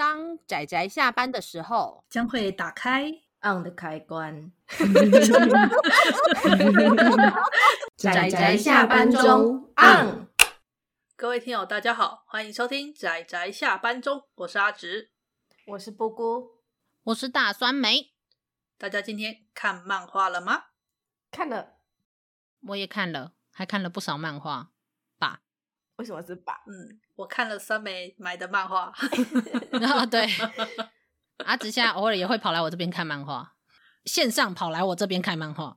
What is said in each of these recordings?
当仔仔下班的时候，将会打开 on 的开关。仔仔下班中 on。各位听友，大家好，欢迎收听仔仔下班中，我是阿直，我是布姑，我是大酸梅。大家今天看漫画了吗？看了，我也看了，还看了不少漫画吧？为什么是把？嗯，我看了酸梅买的漫画。然后对，阿直现在偶尔也会跑来我这边看漫画，线上跑来我这边看漫画。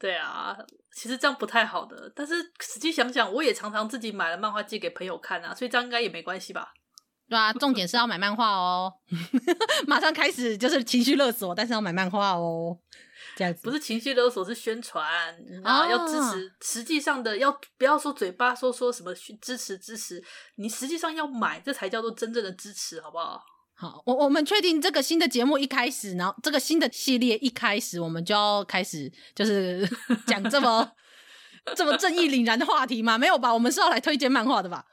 对啊，其实这样不太好的，但是实际想想，我也常常自己买了漫画寄给朋友看啊，所以这样应该也没关系吧？对啊，重点是要买漫画哦，马上开始就是情绪勒索，但是要买漫画哦，这样子不是情绪勒索，是宣传啊，要支持，实际上的要不要说嘴巴说说什么支持支持，你实际上要买，这才叫做真正的支持，好不好？好，我我们确定这个新的节目一开始，然后这个新的系列一开始，我们就要开始就是 讲这么这么正义凛然的话题吗？没有吧？我们是要来推荐漫画的吧？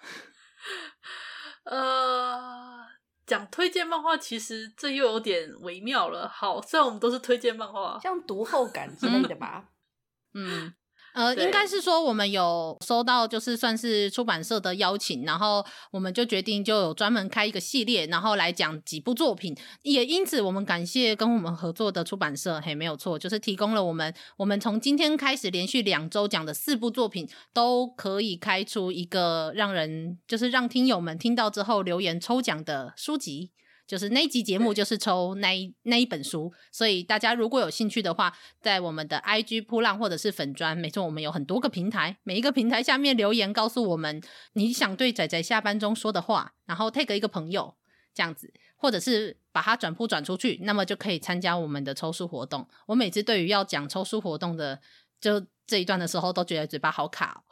呃，讲推荐漫画，其实这又有点微妙了。好，虽然我们都是推荐漫画，像读后感之类的吧。嗯。呃，应该是说我们有收到，就是算是出版社的邀请，然后我们就决定就有专门开一个系列，然后来讲几部作品。也因此，我们感谢跟我们合作的出版社，嘿，没有错，就是提供了我们，我们从今天开始连续两周讲的四部作品，都可以开出一个让人，就是让听友们听到之后留言抽奖的书籍。就是那一集节目，就是抽那一那一本书，所以大家如果有兴趣的话，在我们的 IG 铺浪或者是粉砖，没错，我们有很多个平台，每一个平台下面留言告诉我们你想对仔仔下班中说的话，然后 take 一个朋友这样子，或者是把它转铺转出去，那么就可以参加我们的抽书活动。我每次对于要讲抽书活动的就这一段的时候，都觉得嘴巴好卡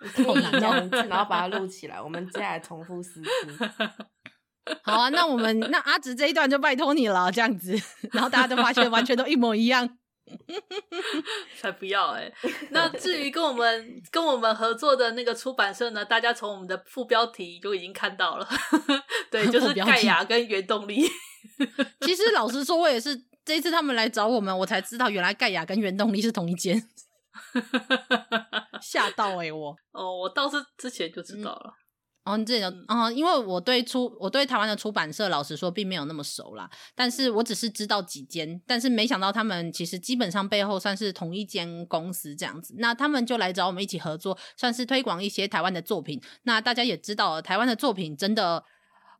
哦，好难哦，然后把它录起来，我们接下来重复四次。好啊，那我们那阿直这一段就拜托你了，这样子，然后大家都发现完全都一模一样，才不要哎、欸！那至于跟我们跟我们合作的那个出版社呢，大家从我们的副标题就已经看到了，对，就是盖亚跟原动力。其实老实说，我也是这一次他们来找我们，我才知道原来盖亚跟原动力是同一间，吓到哎、欸、我哦，我倒是之前就知道了。嗯哦，你这种哦，因为我对出我对台湾的出版社，老实说并没有那么熟啦。但是我只是知道几间，但是没想到他们其实基本上背后算是同一间公司这样子。那他们就来找我们一起合作，算是推广一些台湾的作品。那大家也知道，台湾的作品真的。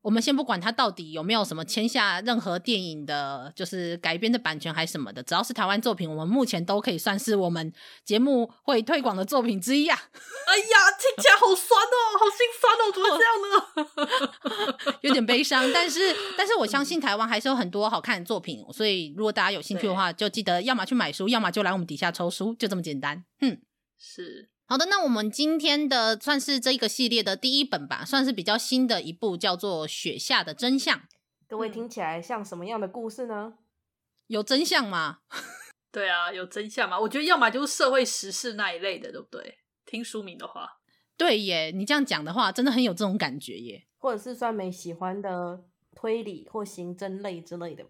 我们先不管他到底有没有什么签下任何电影的，就是改编的版权还是什么的，只要是台湾作品，我们目前都可以算是我们节目会推广的作品之一啊。哎呀，听起来好酸哦，好心酸哦，怎么会这样呢？有点悲伤，但是但是我相信台湾还是有很多好看的作品，所以如果大家有兴趣的话，就记得要么去买书，要么就来我们底下抽书，就这么简单。嗯，是。好的，那我们今天的算是这个系列的第一本吧，算是比较新的一部，叫做《雪下的真相》。各位听起来像什么样的故事呢？有真相吗？对啊，有真相吗？我觉得要么就是社会时事那一类的，对不对？听书名的话，对耶，你这样讲的话，真的很有这种感觉耶。或者是酸梅喜欢的推理或刑侦类之类的。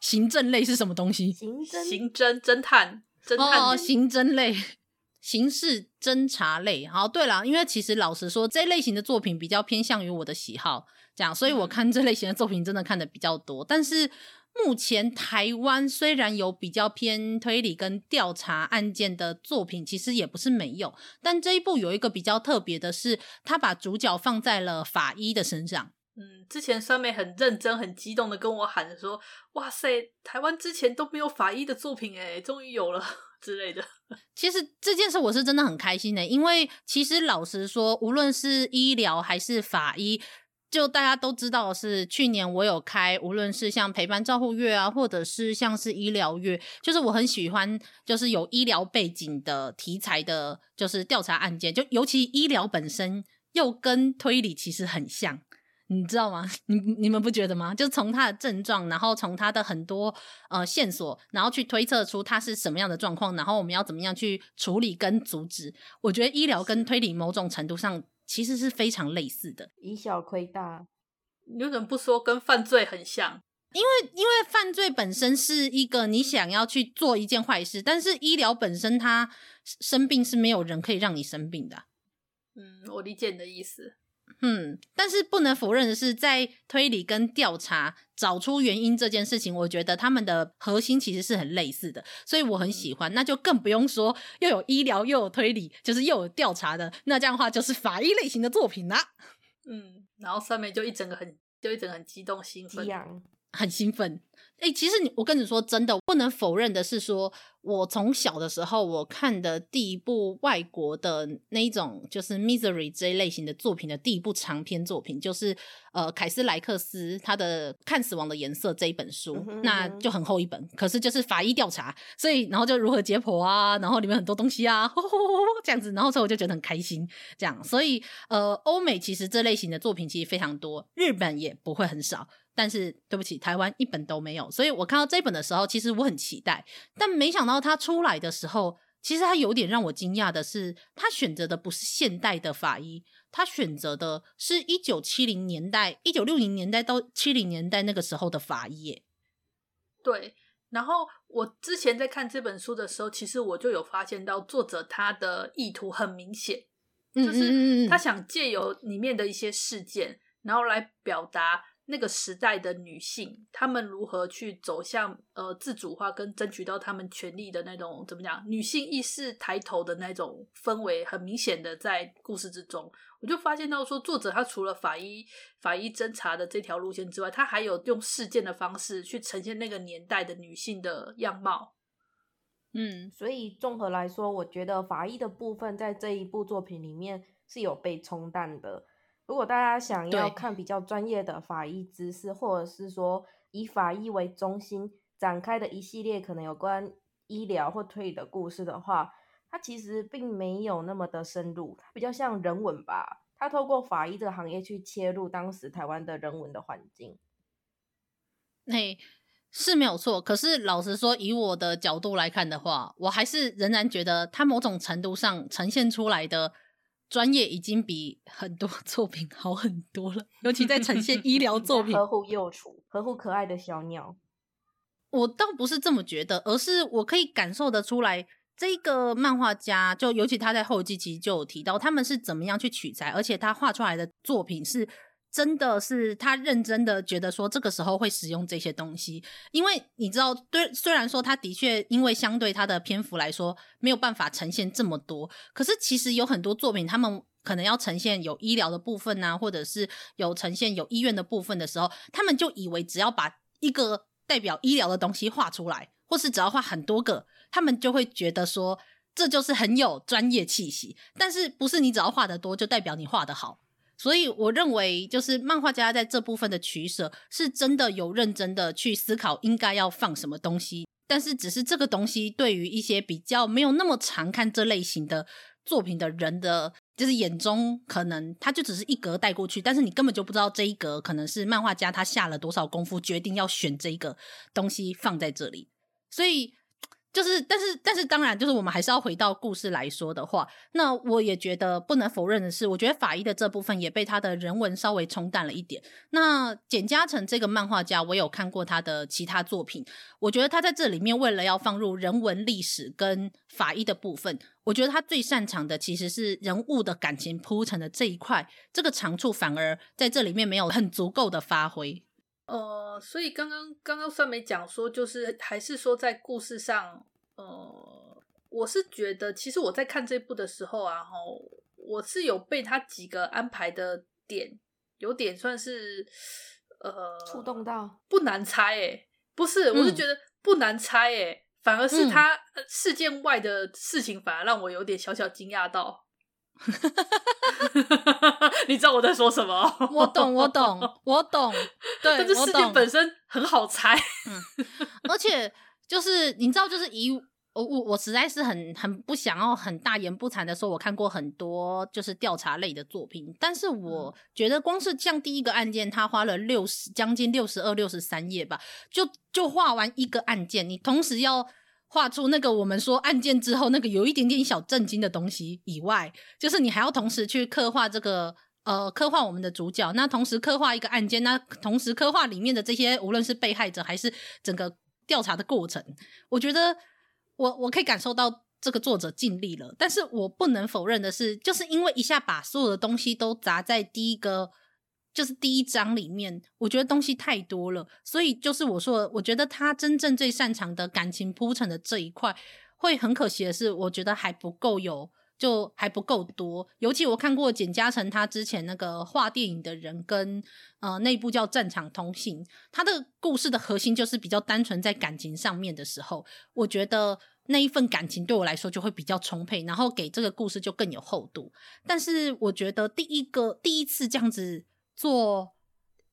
刑侦类是什么东西？刑侦、刑侦、侦探、侦探哦，刑侦类。刑事侦查类，好，对了，因为其实老实说，这类型的作品比较偏向于我的喜好，这样，所以我看这类型的作品真的看的比较多。但是目前台湾虽然有比较偏推理跟调查案件的作品，其实也不是没有。但这一部有一个比较特别的是，他把主角放在了法医的身上。嗯，之前酸梅很认真、很激动的跟我喊着说：“哇塞，台湾之前都没有法医的作品，诶，终于有了。”之类的，其实这件事我是真的很开心的，因为其实老实说，无论是医疗还是法医，就大家都知道是去年我有开，无论是像陪伴照护月啊，或者是像是医疗月，就是我很喜欢，就是有医疗背景的题材的，就是调查案件，就尤其医疗本身又跟推理其实很像。你知道吗？你你们不觉得吗？就从他的症状，然后从他的很多呃线索，然后去推测出他是什么样的状况，然后我们要怎么样去处理跟阻止。我觉得医疗跟推理某种程度上其实是非常类似的，以小窥大。你为什么不说跟犯罪很像？因为因为犯罪本身是一个你想要去做一件坏事，但是医疗本身它生病是没有人可以让你生病的。嗯，我理解你的意思。嗯，但是不能否认的是，在推理跟调查找出原因这件事情，我觉得他们的核心其实是很类似的，所以我很喜欢。那就更不用说又有医疗又有推理，就是又有调查的，那这样的话就是法医类型的作品啦。嗯，然后上面就一整个很就一整个很激动兴奋。很兴奋，哎、欸，其实你，我跟你说真的，不能否认的是说，说我从小的时候我看的第一部外国的那一种就是 Misery 这一类型的作品的第一部长篇作品，就是呃凯斯莱克斯他的《看死亡的颜色》这一本书，嗯哼嗯哼，那就很厚一本，可是就是法医调查，所以然后就如何解剖啊，然后里面很多东西啊，呵呵呵这样子，然后所以我就觉得很开心，这样，所以呃，欧美其实这类型的作品其实非常多，日本也不会很少。但是对不起，台湾一本都没有，所以我看到这本的时候，其实我很期待，但没想到它出来的时候，其实它有点让我惊讶的是，他选择的不是现代的法医，他选择的是一九七零年代、一九六零年代到七零年代那个时候的法医耶。对，然后我之前在看这本书的时候，其实我就有发现到作者他的意图很明显，就是他想借由里面的一些事件，然后来表达。那个时代的女性，她们如何去走向呃自主化跟争取到她们权利的那种怎么讲？女性意识抬头的那种氛围，很明显的在故事之中，我就发现到说，作者他除了法医法医侦查的这条路线之外，他还有用事件的方式去呈现那个年代的女性的样貌。嗯，所以综合来说，我觉得法医的部分在这一部作品里面是有被冲淡的。如果大家想要看比较专业的法医知识，或者是说以法医为中心展开的一系列可能有关医疗或推理的故事的话，它其实并没有那么的深入，它比较像人文吧。它透过法医这个行业去切入当时台湾的人文的环境，那是没有错。可是老实说，以我的角度来看的话，我还是仍然觉得它某种程度上呈现出来的。专业已经比很多 作品好很多了，尤其在呈现医疗作品，呵护幼雏，呵护可爱的小鸟。我倒不是这么觉得，而是我可以感受得出来，这个漫画家就尤其他在后记其实就有提到，他们是怎么样去取材，而且他画出来的作品是。真的是他认真的觉得说这个时候会使用这些东西，因为你知道，对，虽然说他的确因为相对他的篇幅来说没有办法呈现这么多，可是其实有很多作品，他们可能要呈现有医疗的部分啊，或者是有呈现有医院的部分的时候，他们就以为只要把一个代表医疗的东西画出来，或是只要画很多个，他们就会觉得说这就是很有专业气息。但是不是你只要画得多就代表你画得好？所以我认为，就是漫画家在这部分的取舍，是真的有认真的去思考应该要放什么东西。但是，只是这个东西对于一些比较没有那么常看这类型的作品的人的，就是眼中，可能他就只是一格带过去，但是你根本就不知道这一格可能是漫画家他下了多少功夫，决定要选这一个东西放在这里。所以。就是，但是，但是，当然，就是我们还是要回到故事来说的话，那我也觉得不能否认的是，我觉得法医的这部分也被他的人文稍微冲淡了一点。那简嘉诚这个漫画家，我有看过他的其他作品，我觉得他在这里面为了要放入人文历史跟法医的部分，我觉得他最擅长的其实是人物的感情铺陈的这一块，这个长处反而在这里面没有很足够的发挥。呃，所以刚刚刚刚酸梅讲说，就是还是说在故事上，呃，我是觉得，其实我在看这部的时候啊，哈，我是有被他几个安排的点，有点算是呃触动到，不难猜诶，不是，我是觉得不难猜诶，嗯、反而是他事件外的事情，反而让我有点小小惊讶到。你知道我在说什么？我懂，我懂，我懂。对，但是事情本身很好猜。嗯，而且就是你知道，就是以我我我实在是很很不想要很大言不惭的说，我看过很多就是调查类的作品，但是我觉得光是像第一个案件，他花了六十将近六十二六十三页吧，就就画完一个案件，你同时要。画出那个我们说案件之后那个有一点点小震惊的东西以外，就是你还要同时去刻画这个呃刻画我们的主角，那同时刻画一个案件，那同时刻画里面的这些无论是被害者还是整个调查的过程，我觉得我我可以感受到这个作者尽力了。但是我不能否认的是，就是因为一下把所有的东西都砸在第一个。就是第一章里面，我觉得东西太多了，所以就是我说，我觉得他真正最擅长的感情铺陈的这一块，会很可惜的是，我觉得还不够有，就还不够多。尤其我看过简嘉诚他之前那个画电影的人跟呃那部叫《战场通信》，他的故事的核心就是比较单纯在感情上面的时候，我觉得那一份感情对我来说就会比较充沛，然后给这个故事就更有厚度。但是我觉得第一个第一次这样子。做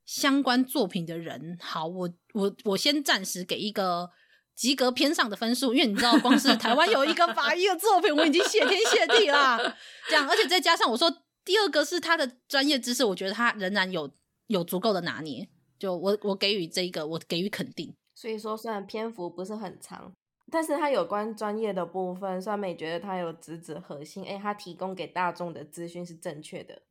相关作品的人，好，我我我先暂时给一个及格偏上的分数，因为你知道，光是台湾有一个法医的作品，我已经谢天谢地啦。这样，而且再加上我说第二个是他的专业知识，我觉得他仍然有有足够的拿捏。就我我给予这一个，我给予肯定。所以说，虽然篇幅不是很长，但是他有关专业的部分，酸梅觉得他有直指核心，哎，他提供给大众的资讯是正确的。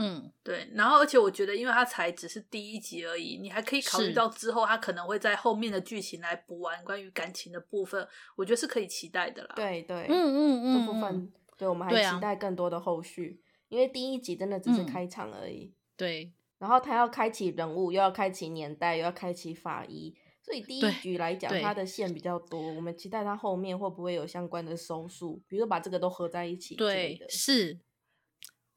嗯，对，然后而且我觉得，因为它才只是第一集而已，你还可以考虑到之后，它可能会在后面的剧情来补完关于感情的部分，我觉得是可以期待的啦。对对，嗯嗯嗯，这部分对我们还期待更多的后续，啊、因为第一集真的只是开场而已。嗯、对，然后他要开启人物，又要开启年代，又要开启法医，所以第一局来讲，它的线比较多，我们期待它后面会不会有相关的收束，比如说把这个都合在一起。对，是。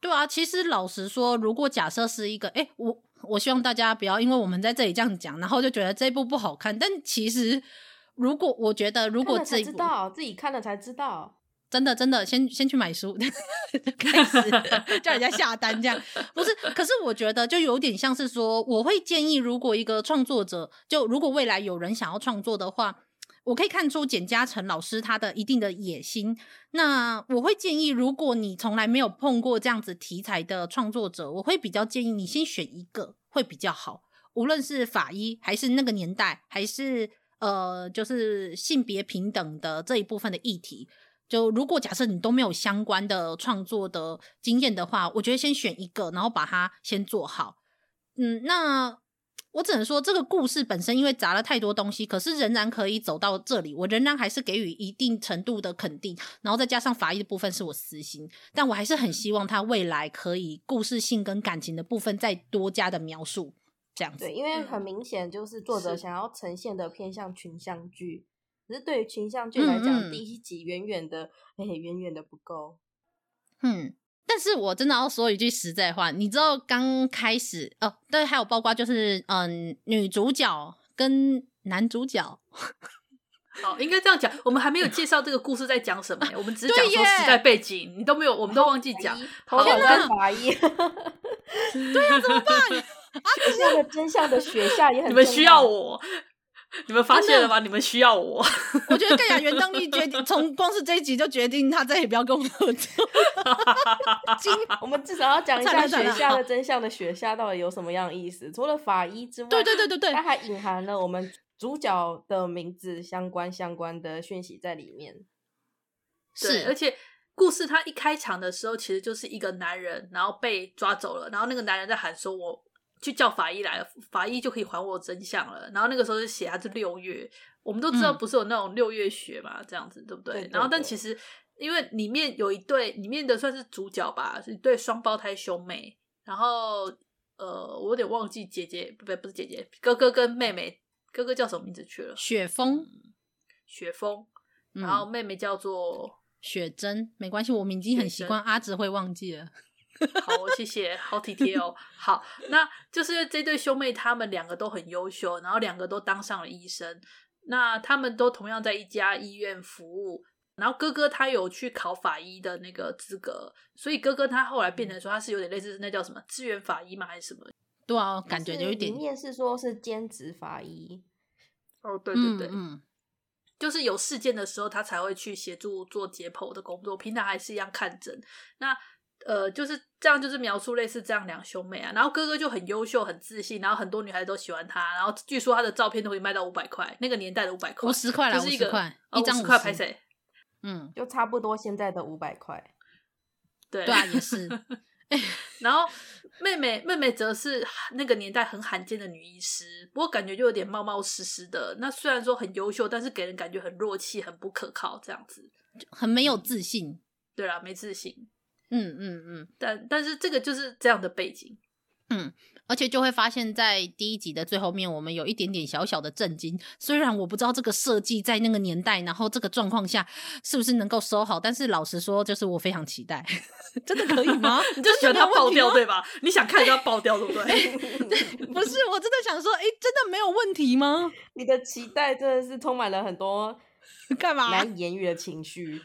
对啊，其实老实说，如果假设是一个，哎，我我希望大家不要因为我们在这里这样讲，然后就觉得这一部不好看。但其实，如果我觉得，如果这一部知道自己看了才知道，真的真的，先先去买书，开始叫人家下单这样，不是？可是我觉得就有点像是说，我会建议，如果一个创作者，就如果未来有人想要创作的话。我可以看出简嘉诚老师他的一定的野心。那我会建议，如果你从来没有碰过这样子题材的创作者，我会比较建议你先选一个会比较好。无论是法医，还是那个年代，还是呃，就是性别平等的这一部分的议题，就如果假设你都没有相关的创作的经验的话，我觉得先选一个，然后把它先做好。嗯，那。我只能说，这个故事本身因为砸了太多东西，可是仍然可以走到这里。我仍然还是给予一定程度的肯定，然后再加上法医的部分是我私心，但我还是很希望他未来可以故事性跟感情的部分再多加的描述，这样子。对，因为很明显就是作者想要呈现的偏向群像剧，可是对于群像剧来讲，嗯嗯，第一集远远的，哎，远远的不够。嗯。但是我真的要说一句实在话，你知道刚开始哦，对，还有包括就是嗯，女主角跟男主角，好，应该这样讲，我们还没有介绍这个故事在讲什么，我们只是讲说时代背景，你都没有，我们都忘记讲。天哪，法医，对呀，怎么办？啊，学校的真相的雪下也很，你们需要我。你们发现了吗？你们需要我。我觉得盖亚原动力决定，从光是这一集就决定他再也不要跟我们合作。我们至少要讲一下雪下的真相的雪下到底有什么样的意思？除了法医之外，对对对对对，它还隐含了我们主角的名字相关相关的讯息在里面。是，而且故事它一开场的时候，其实就是一个男人，然后被抓走了，然后那个男人在喊说：“我。”去叫法医来，法医就可以还我真相了。然后那个时候是写他是六月，我们都知道不是有那种六月雪嘛，嗯、这样子对不对？对对对，然后但其实因为里面有一对，里面的算是主角吧，是一对双胞胎兄妹。然后呃，我有点忘记姐姐，不不是姐姐，哥哥跟妹妹，哥哥叫什么名字去了？雪峰，雪峰。然后妹妹叫做雪珍，没关系，我们已经很习惯阿直会忘记了。好，谢谢，好体贴哦。好，那就是这对兄妹，他们两个都很优秀，然后两个都当上了医生。那他们都同样在一家医院服务。然后哥哥他有去考法医的那个资格，所以哥哥他后来变成说他是有点类似那叫什么志愿法医吗？还是什么？对啊，感觉有一点。面试说是兼职法医。哦，对对对，嗯，嗯，就是有事件的时候他才会去协助做解剖的工作，平常还是一样看诊。那。呃，就是这样，就是描述类似这样两兄妹啊。然后哥哥就很优秀、很自信，然后很多女孩子都喜欢他。然后据说他的照片都可以卖到五百块，那个年代的五百块，五十块啦，就是一个块，哦、一张五十块拍谁？嗯，就差不多现在的五百块。对对啊，也是。然后妹妹妹妹则是那个年代很罕见的女医师，不过感觉就有点冒冒失失的。那虽然说很优秀，但是给人感觉很弱气、很不可靠，这样子，很没有自信。对啦，没自信。嗯嗯嗯，但但是这个就是这样的背景。嗯。而且就会发现，在第一集的最后面，我们有一点点小小的震惊。虽然我不知道这个设计在那个年代，然后这个状况下是不是能够收好，但是老实说，就是我非常期待。真的可以吗？你就喜欢它爆掉对吧？你想看它爆掉对不对？不是，我真的想说，哎，真的没有问题吗？你的期待真的是充满了很多干嘛难以言喻的情绪。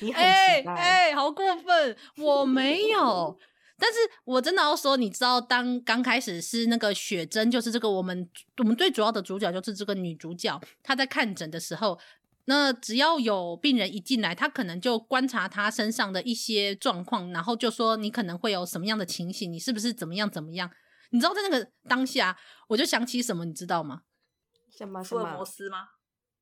你很哎，好过分！我没有。但是我真的要说，你知道，当刚开始是那个雪珍，就是这个我们我们最主要的主角，就是这个女主角，她在看诊的时候，那只要有病人一进来，她可能就观察她身上的一些状况，然后就说你可能会有什么样的情形，你是不是怎么样怎么样？你知道在那个当下，我就想起什么，你知道吗？什么？福尔摩斯吗？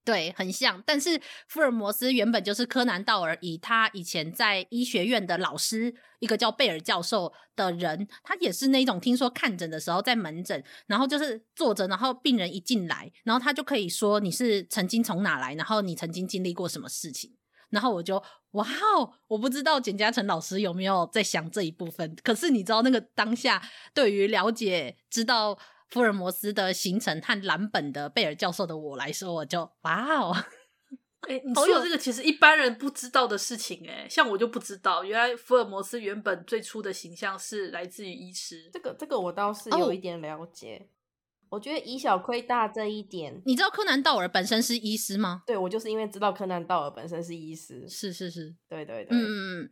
对，很像。但是福尔摩斯原本就是柯南道尔以他以前在医学院的老师，一个叫贝尔教授的人，他也是那种听说看诊的时候在门诊，然后就是坐着，然后病人一进来，然后他就可以说你是曾经从哪来，然后你曾经经历过什么事情。然后我就哇哦，我不知道简嘉诚老师有没有在想这一部分。可是你知道那个当下，对于了解知道。福尔摩斯的行程和蓝本的贝尔教授的我来说，我就哇哦！哎、欸，你 说这个其实一般人不知道的事情，哎，像我就不知道，原来福尔摩斯原本最初的形象是来自于医师。这个这个我倒是有一点了解。哦、我觉得以小亏大这一点，你知道柯南道尔本身是医师吗？对，我就是因为知道柯南道尔本身是医师，是是是，对对对，嗯嗯嗯，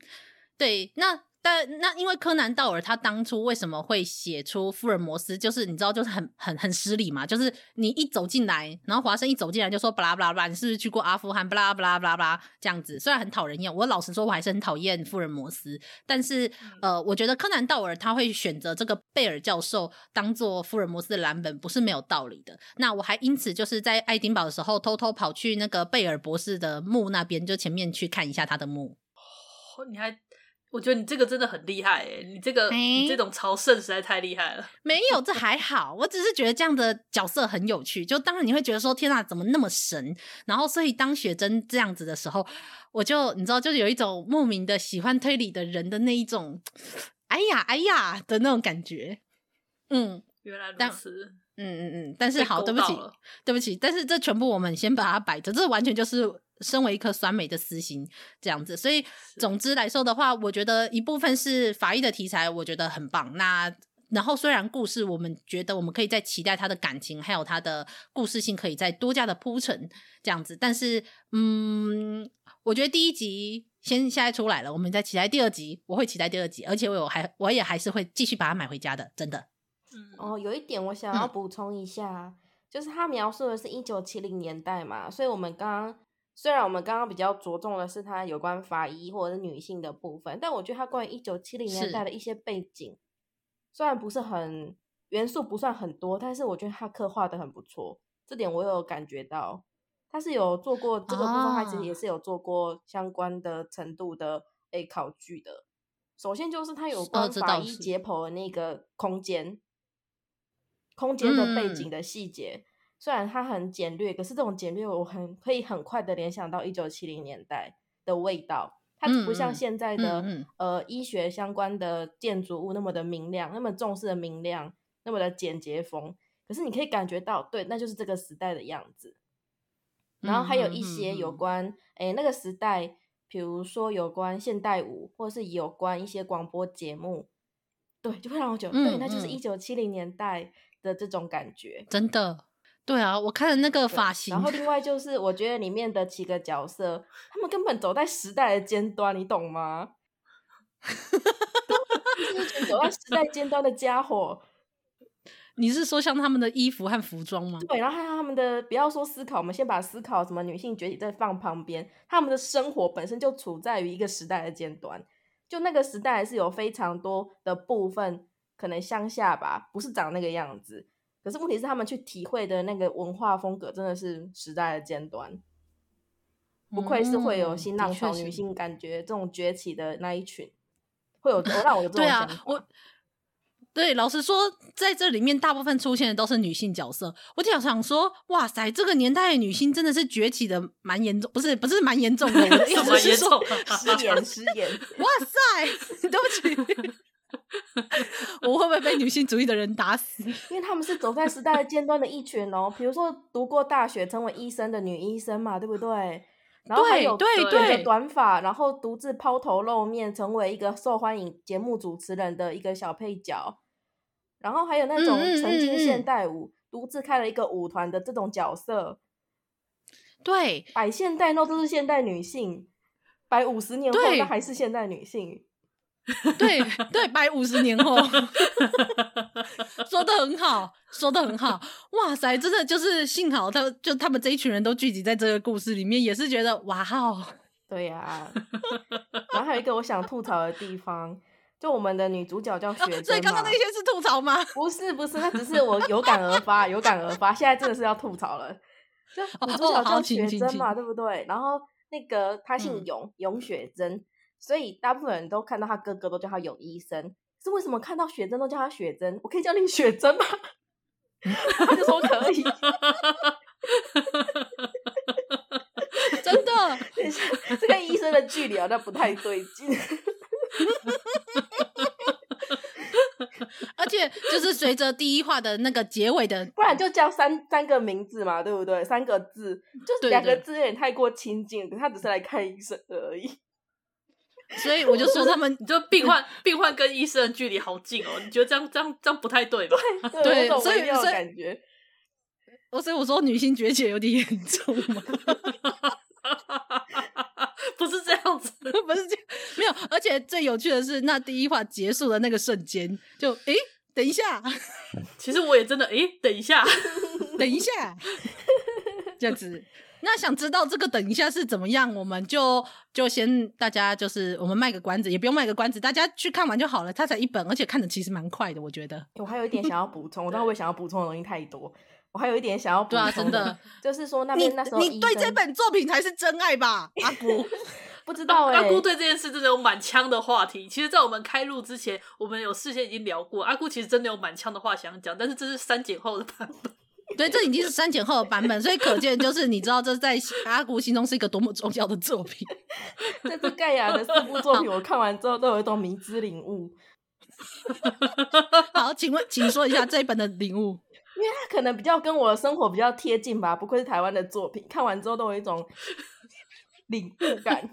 对，那。但那因为柯南道尔他当初为什么会写出福尔摩斯，就是你知道，就是很很很失礼嘛，就是你一走进来，然后华生一走进来就说巴拉巴拉巴拉，你是不是去过阿富汗？巴拉巴拉巴拉巴拉这样子，虽然很讨人厌，我老实说，我还是很讨厌福尔摩斯。但是呃，我觉得柯南道尔他会选择这个贝尔教授当做福尔摩斯的蓝本，不是没有道理的。那我还因此就是在爱丁堡的时候，偷偷跑去那个贝尔博士的墓那边，就前面去看一下他的墓。哦，你还。我觉得你这个真的很厉害诶，你这个、欸、你这种朝圣实在太厉害了。没有，这还好，我只是觉得这样的角色很有趣。就当然你会觉得说，天哪，怎么那么神？然后所以当雪珍这样子的时候，我就你知道，就有一种莫名的喜欢推理的人的那一种，哎呀哎呀的那种感觉。嗯，原来如此。嗯嗯嗯，但是好，对不起，对不起，但是这全部我们先把它摆着，这完全就是。身为一颗酸梅的私心，这样子，所以总之来说的话，我觉得一部分是法医的题材，我觉得很棒。那然后虽然故事，我们觉得我们可以再期待他的感情，还有他的故事性可以再多加的铺陈，这样子。但是，嗯，我觉得第一集先现在出来了，我们再期待第二集，我会期待第二集，而且我有还我也还是会继续把它买回家的，真的。嗯，哦，有一点我想要补充一下，嗯、就是他描述的是一九七零年代嘛，所以我们刚刚。虽然我们刚刚比较着重的是他有关法医或者是女性的部分，但我觉得他关于一九七零年代的一些背景，虽然不是很元素不算很多，但是我觉得他刻画的很不错，这点我有感觉到。他是有做过这个部分，他其实也是有做过相关的程度的诶考据的。首先就是他有关法医解剖的那个空间，空间的背景的细节。嗯虽然它很简略，可是这种简略我很可以很快的联想到一九七零年代的味道。它不像现在的、呃医学相关的建筑物那么的明亮，那么重视的明亮，那么的简洁风。可是你可以感觉到，对，那就是这个时代的样子。然后还有一些有关诶、那个时代，比如说有关现代舞，或是有关一些广播节目，对，就会让我觉得，嗯、对，那就是一九七零年代的这种感觉，真的。对啊，我看了那个发型，然后另外就是我觉得里面的几个角色，他们根本走在时代的尖端，你懂吗？走在时代尖端的家伙，你是说像他们的衣服和服装吗？对，然后还有他们的，不要说思考，我们先把思考什么女性崛起再放旁边，他们的生活本身就处在于一个时代的尖端，就那个时代是有非常多的部分，可能乡下吧，不是长那个样子。可是问题是，他们去体会的那个文化风格真的是时代的尖端，不愧是会有新浪潮女性感觉这种崛起的那一群，会有让我有这种。对啊，我对，老实说，在这里面大部分出现的都是女性角色。我就想想说，哇塞，这个年代的女性真的是崛起的蛮严重，不是不是蛮严重的，我的意思是说 失言失言。哇塞，对不起，我会不会被女性主义的人打死？因为他们是走在时代的尖端的一群哦。比如说，读过大学成为医生的女医生嘛，对不对？然后还有对对对，短发，然后独自抛头露面，成为一个受欢迎节目主持人的一个小配角。然后还有那种曾经现代舞，嗯嗯嗯嗯独自开了一个舞团的这种角色，对，摆现代那都是现代女性，摆五十年后那还是现代女性，对 对，摆五十年后，说的很好，说的很好，哇塞，真的就是幸好他就他们这一群人都聚集在这个故事里面，也是觉得哇哦，对呀、啊，然后还有一个我想吐槽的地方。就我们的女主角叫雪珍、哦，所以刚刚那些是吐槽吗？不是不是，那只是我有感而发，有感而发。现在真的是要吐槽了。就女主角叫雪珍嘛，对不对？然后那个她姓永，嗯、永雪珍，所以大部分人都看到他哥哥都叫他有医生。是为什么看到雪珍都叫他雪珍？我可以叫你雪珍吗？他就说可以。真的，等一下这个医生的距离好像不太对劲。而且就是随着第一话的那个结尾的，不然就叫三三个名字嘛，对不对？三个字，就是两个字有点太过亲近，他只是来看医生而已。所以我就说他们，你就病患 病患跟医生的距离好近哦，你觉得这样这样这样不太对吧？对，所以所以有感觉。我所以我说女性崛起有点严重嘛。不是这样子，不是这样，没有。而且最有趣的是，那第一话结束的那个瞬间，就诶、欸，等一下。其实我也真的诶、欸，等一下，等一下，这样子。那想知道这个等一下是怎么样，我们就就先大家就是我们卖个关子，也不用卖个关子，大家去看完就好了。它才一本，而且看的其实蛮快的，我觉得。我还有一点想要补充，我 但我想要补充的东西太多。我还有一点想要补充，对啊，真的，就是说那边那时候，你对这本作品才是真爱吧？阿姑不知道哎、欸，阿姑对这件事真的有满腔的话题。其实，在我们开录之前，我们有事先已经聊过，阿姑其实真的有满腔的话想讲，但是这是删减后的版本。对，这已经是删减后的版本，所以可见就是你知道这在阿古心中是一个多么重要的作品。这是盖亚的四部作品，我看完之后都有一种迷之领悟。好，请问，请说一下这一本的领悟。因为它可能比较跟我的生活比较贴近吧，不愧是台湾的作品，看完之后都有一种领悟感。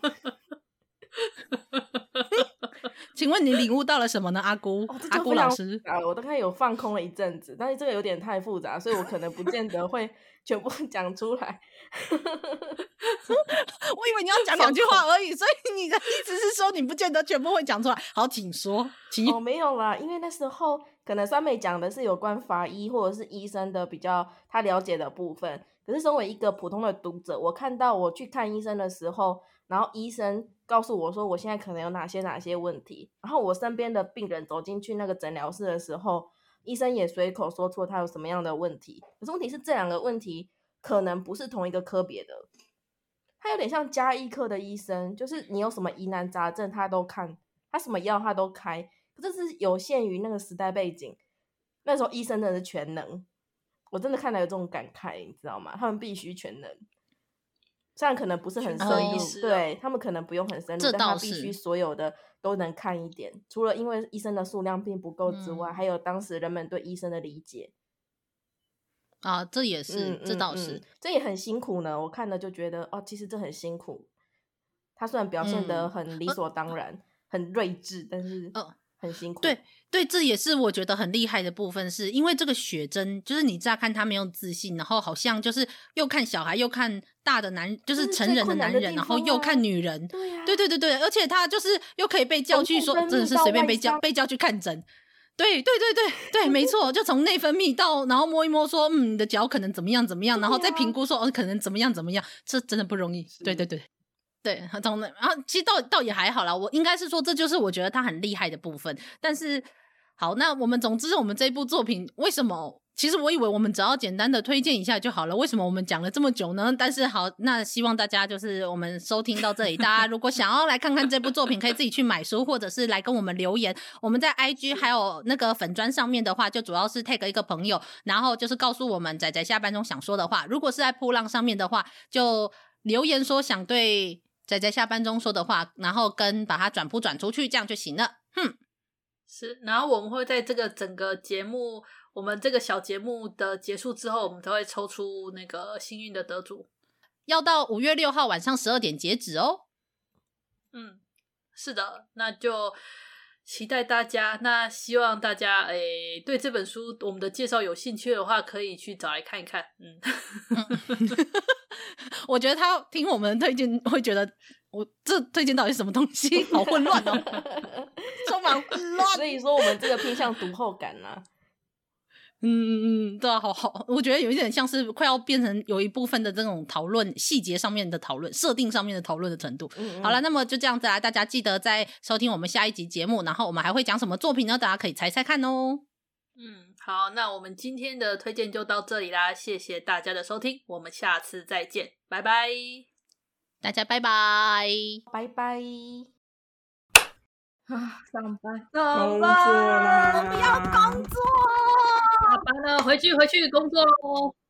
请问你领悟到了什么呢，阿姑？哦、阿姑老师啊，我大概有放空了一阵子，但是这个有点太复杂，所以我可能不见得会 全部讲出来。我以为你要讲两句话而已，所以你的意思是说你不见得全部会讲出来。好，请说。请哦，没有啦，因为那时候可能酸梅讲的是有关法医或者是医生的比较他了解的部分，可是身为一个普通的读者，我看到我去看医生的时候，然后医生告诉我说我现在可能有哪些哪些问题，然后我身边的病人走进去那个诊疗室的时候，医生也随口说出他有什么样的问题，可是问题是这两个问题。可能不是同一个科别的，他有点像家医科的医生，就是你有什么疑难杂症，他都看，他什么药他都开。可是是有限于那个时代背景，那时候医生真的是全能，我真的看到有这种感慨，你知道吗？他们必须全能，虽然可能不是很深入，哦、对他们可能不用很深入，但他必须所有的都能看一点。除了因为医生的数量并不够之外，嗯、还有当时人们对医生的理解。啊，这也是，嗯、这倒是、嗯，这也很辛苦呢。我看了就觉得，哦，其实这很辛苦。他虽然表现得很理所当然，嗯、很睿智，但是，很辛苦。对对，这也是我觉得很厉害的部分，是因为这个雪珍，就是你乍看他没有自信，然后好像就是又看小孩，又看大的男，就是成人的男人，啊、然后又看女人。对对对对对，而且他就是又可以被叫去说，真的是随便被叫被叫去看诊。对对对对对，没错，就从内分泌到，然后摸一摸说，嗯，你的脚可能怎么样怎么样，然后再评估说，哦，可能怎么样怎么样，这真的不容易。对对对，对，从那，然后其实倒倒也还好啦，我应该是说，这就是我觉得他很厉害的部分。但是，好，那我们总之，我们这部作品为什么其实我以为我们只要简单的推荐一下就好了，为什么我们讲了这么久呢？但是好，那希望大家就是我们收听到这里，大家如果想要来看看这部作品，可以自己去买书，或者是来跟我们留言。我们在 IG 还有那个粉砖上面的话，就主要是 tag 一个朋友，然后就是告诉我们仔仔下班中想说的话。如果是在铺浪上面的话，就留言说想对仔仔下班中说的话，然后跟把它转铺转出去，这样就行了。哼，是，然后我们会在这个整个节目。我们这个小节目的结束之后，我们都会抽出那个幸运的得主，要到五月六号晚上十二点截止哦。嗯，是的，那就期待大家。那希望大家诶对这本书我们的介绍有兴趣的话，可以去找来看一看。嗯，我觉得他听我们推荐会觉得，我这推荐到底是什么东西？好混乱哦，充满混乱。所以说，我们这个偏向读后感啦、啊。嗯嗯嗯，对啊，好好，我觉得有一点像是快要变成有一部分的这种讨论细节上面的讨论，设定上面的讨论的程度。嗯嗯好了，那么就这样子啦，大家记得在收听我们下一集节目，然后我们还会讲什么作品呢？大家可以猜猜看哦。嗯，好，那我们今天的推荐就到这里啦，谢谢大家的收听，我们下次再见，拜拜，大家拜拜，拜拜。啊，上班，上班，我不要工作。下班了，回去回去工作喽。